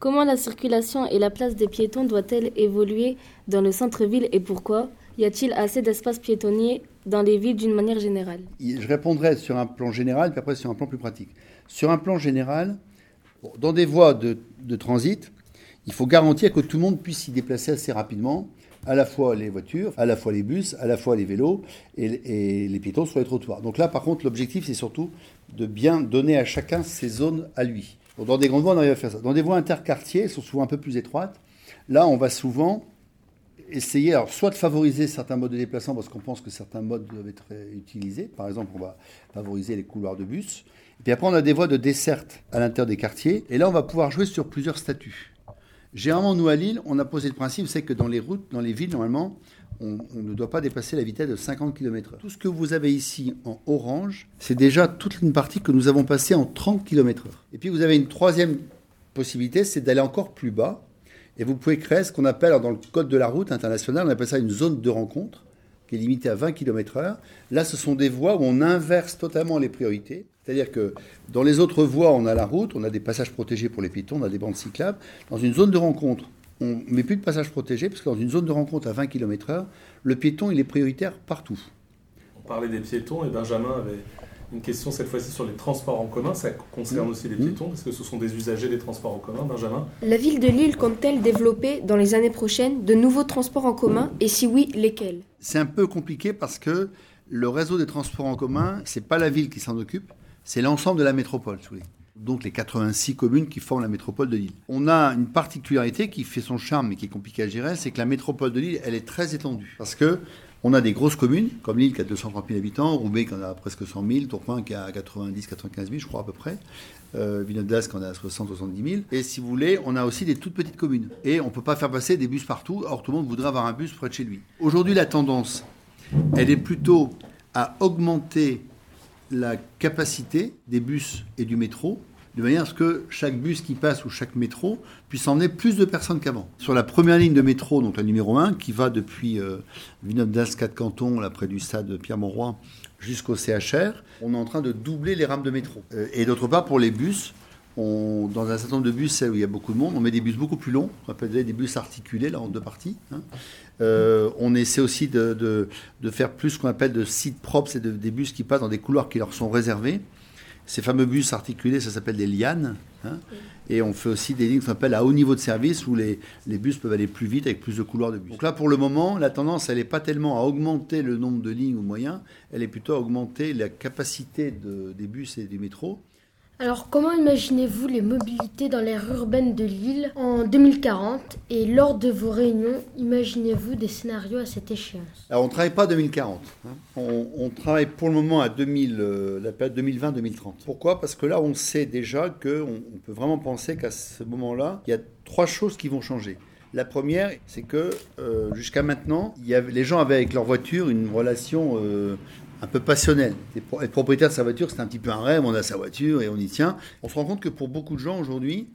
Comment la circulation et la place des piétons doit-elle évoluer dans le centre-ville et pourquoi? Y a-t-il assez d'espaces piétonniers dans les villes d'une manière générale? Je répondrai sur un plan général, puis après sur un plan plus pratique. Sur un plan général, dans des voies de, transit, il faut garantir que tout le monde puisse s'y déplacer assez rapidement, à la fois les voitures, à la fois les bus, à la fois les vélos et, les piétons sur les trottoirs. Donc là, par contre, l'objectif, c'est surtout de bien donner à chacun ses zones à lui. Dans des grandes voies, on arrive à faire ça. Dans des voies interquartiers, elles sont souvent un peu plus étroites. Là, on va souvent essayer, alors, soit de favoriser certains modes de déplacement parce qu'on pense que certains modes doivent être utilisés. Par exemple, on va favoriser les couloirs de bus. Et puis après, on a des voies de desserte à l'intérieur des quartiers. Et là, on va pouvoir jouer sur plusieurs statuts. Généralement, nous, à Lille, on a posé le principe, c'est que dans les routes, dans les villes, normalement, on, ne doit pas dépasser la vitesse de 50 km/h. Tout ce que vous avez ici en orange, c'est déjà toute une partie que nous avons passée en 30 km/h. Et puis, vous avez une troisième possibilité, c'est d'aller encore plus bas et vous pouvez créer ce qu'on appelle, dans le code de la route internationale, on appelle ça une zone de rencontre, qui est limitée à 20 km/h. Là, ce sont des voies où on inverse totalement les priorités. C'est-à-dire que dans les autres voies, on a la route, on a des passages protégés pour les piétons, on a des bandes cyclables. Dans une zone de rencontre, on ne met plus de passages protégés, parce que dans une zone de rencontre à 20 km/h, le piéton, il est prioritaire partout. On parlait des piétons, et Benjamin avait une question cette fois-ci sur les transports en commun. Ça concerne aussi les piétons, parce que ce sont des usagers des transports en commun. Benjamin La ville de Lille compte-t-elle développer dans les années prochaines de nouveaux transports en commun? Et si oui, lesquels? C'est un peu compliqué parce que le réseau des transports en commun, c'est pas la ville qui s'en occupe, c'est l'ensemble de la métropole. Donc les 86 communes qui forment la métropole de Lille. On a une particularité qui fait son charme mais qui est compliquée à gérer, c'est que la métropole de Lille, elle est très étendue. Parce que on a des grosses communes, comme Lille qui a 230 000 habitants, Roubaix qui en a presque 100 000, Tourcoing qui a 90 95 000, je crois à peu près, euh, qui en a 60 70 000. Et si vous voulez, on a aussi des toutes petites communes. Et on ne peut pas faire passer des bus partout, or tout le monde voudrait avoir un bus près de chez lui. Aujourd'hui, la tendance, elle est plutôt à augmenter la capacité des bus et du métro de manière à ce que chaque bus qui passe ou chaque métro puisse emmener plus de personnes qu'avant. Sur la première ligne de métro, donc la numéro 1, qui va depuis euh, Villeneuve-d'Ascq, 4 cantons, là près du stade Pierre-Mauroy, jusqu'au CHR, on est en train de doubler les rames de métro. Euh, et d'autre part, pour les bus, on, dans un certain nombre de bus, où il y a beaucoup de monde, on met des bus beaucoup plus longs, on appelle des bus articulés, là, en deux parties. Hein. Euh, on essaie aussi de, de, faire plus ce qu'on appelle de sites propres, c'est des bus qui passent dans des couloirs qui leur sont réservés. Ces fameux bus articulés, ça s'appelle des lianes. Hein. et on fait aussi des lignes qu'on appelle à haut niveau de service où les, les, bus peuvent aller plus vite avec plus de couloirs de bus. Donc là, pour le moment, la tendance, elle n'est pas tellement à augmenter le nombre de lignes ou moyens, elle est plutôt à augmenter la capacité des bus et du métro. Alors, comment imaginez-vous les mobilités dans l'aire urbaine de Lille en 2040 Et lors de vos réunions, imaginez-vous des scénarios à cette échéance? Alors, on ne travaille pas à 2040. Hein. On, travaille pour le moment à 2000, euh, la période 2020-2030. Pourquoi? Parce que là, on sait déjà qu'on on peut vraiment penser qu'à ce moment-là, il y a trois choses qui vont changer. La première, c'est que euh, jusqu'à maintenant, les gens avaient avec leur voiture une relation euh, un peu passionnel. Être propriétaire de sa voiture, c'est un petit peu un rêve, on a sa voiture et on y tient. On se rend compte que pour beaucoup de gens aujourd'hui,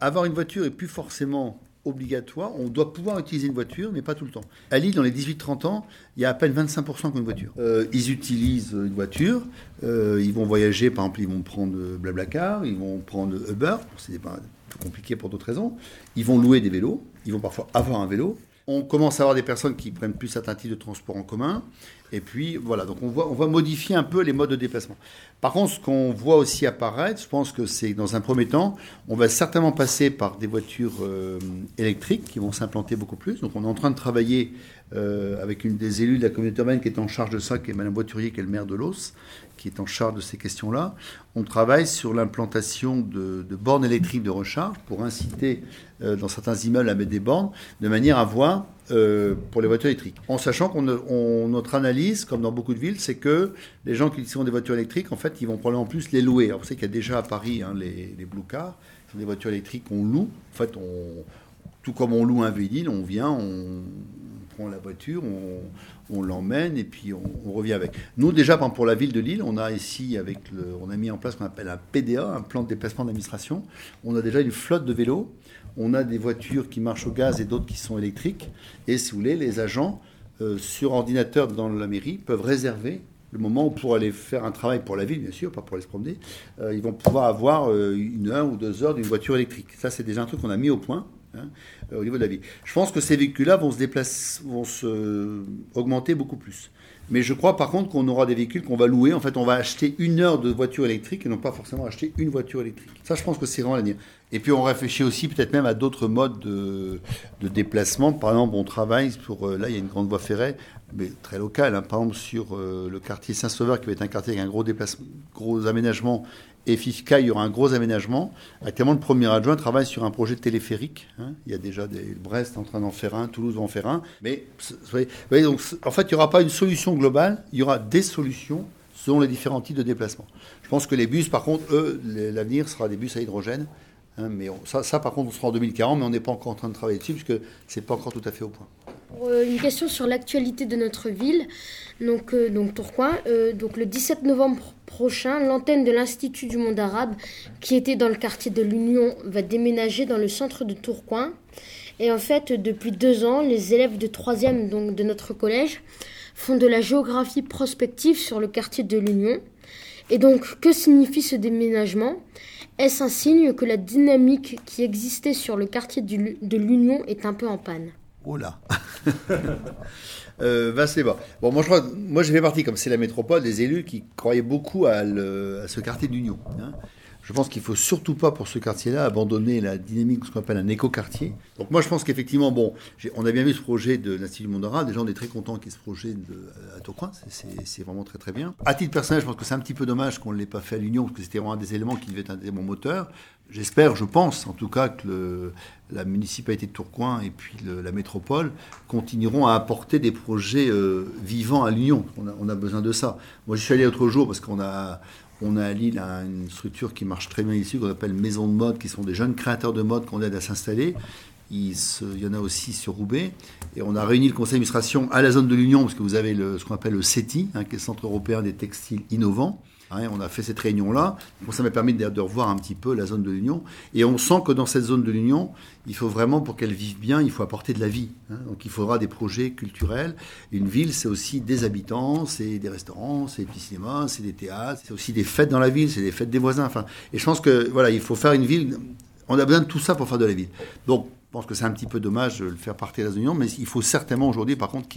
avoir une voiture est plus forcément obligatoire. On doit pouvoir utiliser une voiture, mais pas tout le temps. À Lille, dans les 18-30 ans, il y a à peine 25% qui ont une voiture. Euh, ils utilisent une voiture, euh, ils vont voyager, par exemple, ils vont prendre Blablacar, ils vont prendre Uber, c'est pas compliqué pour d'autres raisons. Ils vont louer des vélos, ils vont parfois avoir un vélo. On commence à avoir des personnes qui prennent plus certains types de transport en commun. Et puis voilà, donc on, voit, on va modifier un peu les modes de déplacement. Par contre, ce qu'on voit aussi apparaître, je pense que c'est dans un premier temps, on va certainement passer par des voitures euh, électriques qui vont s'implanter beaucoup plus. Donc on est en train de travailler euh, avec une des élus de la communauté urbaine qui est en charge de ça, qui est Madame Voiturier, qui est le maire de Los, qui est en charge de ces questions-là. On travaille sur l'implantation de, bornes électriques de recharge pour inciter euh, dans certains immeubles à mettre des bornes, de manière à voir euh, pour les voitures électriques. En sachant qu'on notre analyse, comme dans beaucoup de villes, c'est que les gens qui ont des voitures électriques, en fait, ils vont probablement plus les louer. Alors, vous savez qu'il y a déjà à Paris hein, les, les blue cars, qui sont des voitures électriques qu'on loue. En fait, on, tout comme on loue un véhicule, on vient, on, la voiture, on, l'emmène et puis on, revient avec. Nous, déjà, pour la ville de Lille, on a ici, avec on a mis en place ce qu'on appelle un PDA, un plan de déplacement d'administration. On a déjà une flotte de vélos on a des voitures qui marchent au gaz et d'autres qui sont électriques. Et si vous voulez, les agents, euh, sur ordinateur dans la mairie, peuvent réserver le moment où pour aller faire un travail pour la ville, bien sûr, pas pour aller se promener, euh, ils vont pouvoir avoir euh, une heure ou deux heures d'une voiture électrique. Ça, c'est déjà un truc qu'on a mis au point. Hein, au niveau de la ville. Je pense que ces véhicules-là vont se déplacer, vont se augmenter beaucoup plus. Mais je crois par contre qu'on aura des véhicules qu'on va louer. En fait, on va acheter une heure de voiture électrique et non pas forcément acheter une voiture électrique. Ça, je pense que c'est vraiment l'avenir. Et puis, on réfléchit aussi peut-être même à d'autres modes de, déplacement. Par exemple, on travaille pour. Euh, là, il y a une grande voie ferrée, mais très locale. Hein. par exemple, sur euh, le quartier Saint-Sauveur, qui va être un quartier avec un gros, déplacement, gros aménagement et FIFCA, il y aura un gros aménagement. Actuellement, le premier adjoint travaille sur un projet téléphérique. Hein. Il y a déjà Brest en train d'en faire un, Toulouse en faire un. Mais donc, en fait, il n'y aura pas une solution globale, il y aura des solutions selon les différents types de déplacement. Je pense que les bus, par contre, eux, l'avenir sera des bus à hydrogène. Hein, mais ça, ça, par contre, on sera en 2040, mais on n'est pas encore en train de travailler dessus, puisque ce n'est pas encore tout à fait au point. Euh, une question sur l'actualité de notre ville. Donc, euh, Tourcoing. Euh, donc le 17 novembre prochain, l'antenne de l'Institut du monde arabe, qui était dans le quartier de l'Union, va déménager dans le centre de Tourcoing. Et en fait, depuis deux ans, les élèves de 3e donc, de notre collège font de la géographie prospective sur le quartier de l'Union. Et donc, que signifie ce déménagement? Est-ce un signe que la dynamique qui existait sur le quartier de l'Union est un peu en panne? Oh là euh, bon. Moi, je crois, moi, j'ai fait partie, comme c'est la métropole, des élus qui croyaient beaucoup à, ce quartier d'union. Je pense qu'il faut surtout pas, pour ce quartier-là, abandonner la dynamique de ce qu'on appelle un éco-quartier. Donc moi, je pense qu'effectivement, bon, on a bien vu ce projet de l'Institut Mondara. Déjà, on est très content qu'il y ait ce projet de, à Tourcoing. C'est vraiment très très bien. À titre personnel, je pense que c'est un petit peu dommage qu'on ne l'ait pas fait à l'Union, parce que c'était vraiment un des éléments qui devait être un élément moteur. J'espère, je pense en tout cas que la municipalité de Tourcoing et puis la métropole continueront à apporter des projets euh, vivants à l'Union. On a, besoin de ça. Moi, je suis allé l'autre jour parce qu'on a, on a à Lille une structure qui marche très bien ici, qu'on appelle Maison de mode, qui sont des jeunes créateurs de mode qu'on aide à s'installer. Il, y en a aussi sur Roubaix. Et on a réuni le conseil d'administration à la zone de l'Union, parce que vous avez ce qu'on appelle le CETI, hein, qui est le Centre européen des textiles innovants. Hein, on a fait cette réunion-là. ça m'a permis de, revoir un petit peu la zone de l'Union. Et on sent que dans cette zone de l'Union, il faut vraiment, pour qu'elle vive bien, il faut apporter de la vie. Hein. Donc il faudra des projets culturels. Une ville, c'est aussi des habitants, c'est des restaurants, c'est des petits cinémas, c'est des théâtres, c'est aussi des fêtes dans la ville, c'est des fêtes des voisins. Enfin, et je pense que voilà, il faut faire une ville. On a besoin de tout ça pour faire de la ville. Donc je pense que c'est un petit peu dommage de le faire partir de la zone mais il faut certainement aujourd'hui, par contre,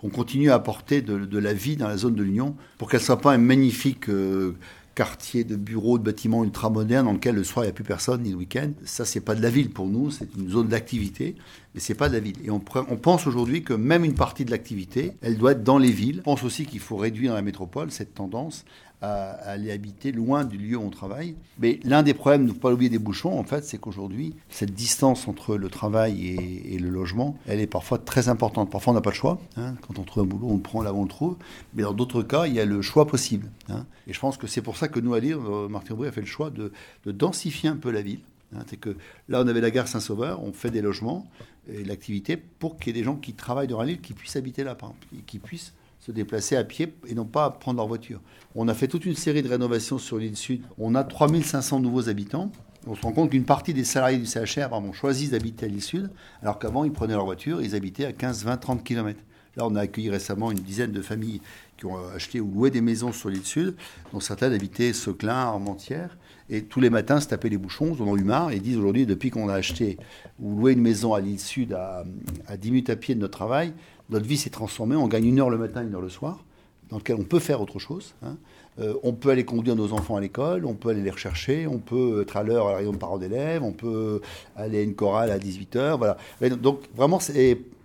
qu'on continue à apporter de, la vie dans la zone de l'Union pour qu'elle ne soit pas un magnifique euh, quartier de bureaux, de bâtiments ultra-modernes dans lequel le soir il n'y a plus personne, ni le week-end. Ça, c'est pas de la ville pour nous, c'est une zone d'activité, mais c'est pas de la ville. Et on, on pense aujourd'hui que même une partie de l'activité, elle doit être dans les villes. On pense aussi qu'il faut réduire dans la métropole cette tendance à, aller habiter loin du lieu où on travaille. Mais l'un des problèmes, ne faut pas oublier des bouchons, en fait, c'est qu'aujourd'hui, cette distance entre le travail et, le logement, elle est parfois très importante. Parfois, on n'a pas le choix. Hein. Quand on trouve un boulot, on le prend là où on le trouve. Mais dans d'autres cas, il y a le choix possible. Hein. Et je pense que c'est pour ça que nous, à Lille, euh, Martin Aubry a fait le choix de, densifier un peu la ville. Hein. c'est que là, on avait la gare Saint-Sauveur, on fait des logements et l'activité pour qu'il y ait des gens qui travaillent dans la ville qui puissent habiter là, par et qui puissent se déplacer à pied et non pas prendre leur voiture. On a fait toute une série de rénovations sur l'île Sud. On a 3500 nouveaux habitants. On se rend compte qu'une partie des salariés du CHR ont choisi d'habiter à l'île Sud, alors qu'avant, ils prenaient leur voiture, ils habitaient à 15, 20, 30 km. Là, on a accueilli récemment une dizaine de familles qui ont acheté ou loué des maisons sur l'île Sud, dont certaines habitaient Seclin, Armentières. Et tous les matins, se tapaient les bouchons, ils en ont eu marre et disent aujourd'hui, depuis qu'on a acheté ou loué une maison à l'île Sud à, à 10 minutes à pied de notre travail, notre vie s'est transformée. On gagne une heure le matin, une heure le soir, dans lequel on peut faire autre chose. Hein. Euh, on peut aller conduire nos enfants à l'école, on peut aller les rechercher, on peut être à l'heure à la réunion de parents d'élèves, on peut aller à une chorale à 18h. Voilà. donc vraiment,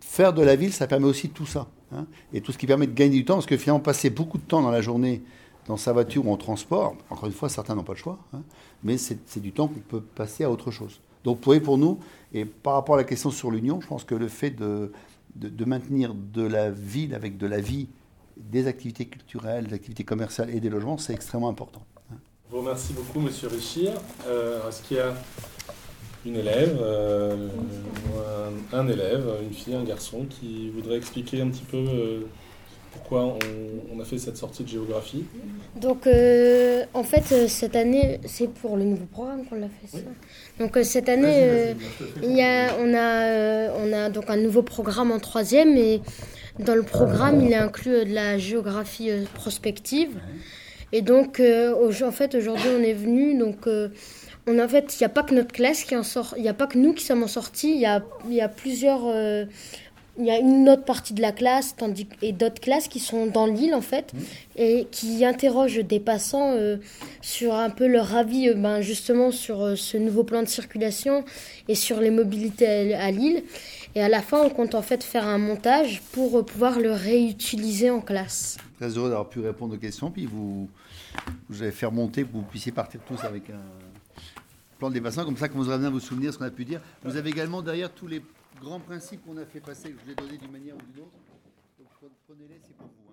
faire de la ville, ça permet aussi tout ça. Hein. et tout ce qui permet de gagner du temps, parce que finalement, passer beaucoup de temps dans la journée dans sa voiture ou en transport, encore une fois, certains n'ont pas le choix, hein, mais c'est du temps qu'on peut passer à autre chose. Donc, pour, pour nous, et par rapport à la question sur l'union, je pense que le fait de, de, maintenir de la ville avec de la vie, des activités culturelles, des activités commerciales et des logements, c'est extrêmement important. Je vous remercie beaucoup, Monsieur Richir. Euh, est-ce qu'il y a une élève, euh, un, élève, une fille, un garçon qui voudrait expliquer un petit peu euh, pourquoi on, a fait cette sortie de géographie Donc, euh, en fait, euh, cette année, c'est pour le nouveau programme qu'on l'a fait. Ça. Donc, euh, cette année, il y a, on, a, on a donc un nouveau programme en troisième. Et dans le programme, il est inclus de la géographie prospective. Et donc, en fait, aujourd'hui, on est venu. Donc, on, en fait, il n'y a pas que notre classe qui en sort. Il n'y a pas que nous qui sommes en sortie. Il y a, y a plusieurs il y a une autre partie de la classe tandis, et d'autres classes qui sont dans l'île en fait mmh. et qui interrogent des passants euh, sur un peu leur avis euh, ben, justement sur euh, ce nouveau plan de circulation et sur les mobilités à, l'île. Et à la fin, on compte en fait faire un montage pour pouvoir le réutiliser en classe. Très heureux d'avoir pu répondre aux questions. Puis vous, vous allez faire monter que vous puissiez partir tous avec un plan de passants. Comme ça, quand vous aurez bien vous souvenir ce qu'on a pu dire. Vous avez également derrière tous les grands principes qu'on a fait passer, que je vous ai donné d'une manière ou d'une autre. Donc prenez-les, c'est pour vous.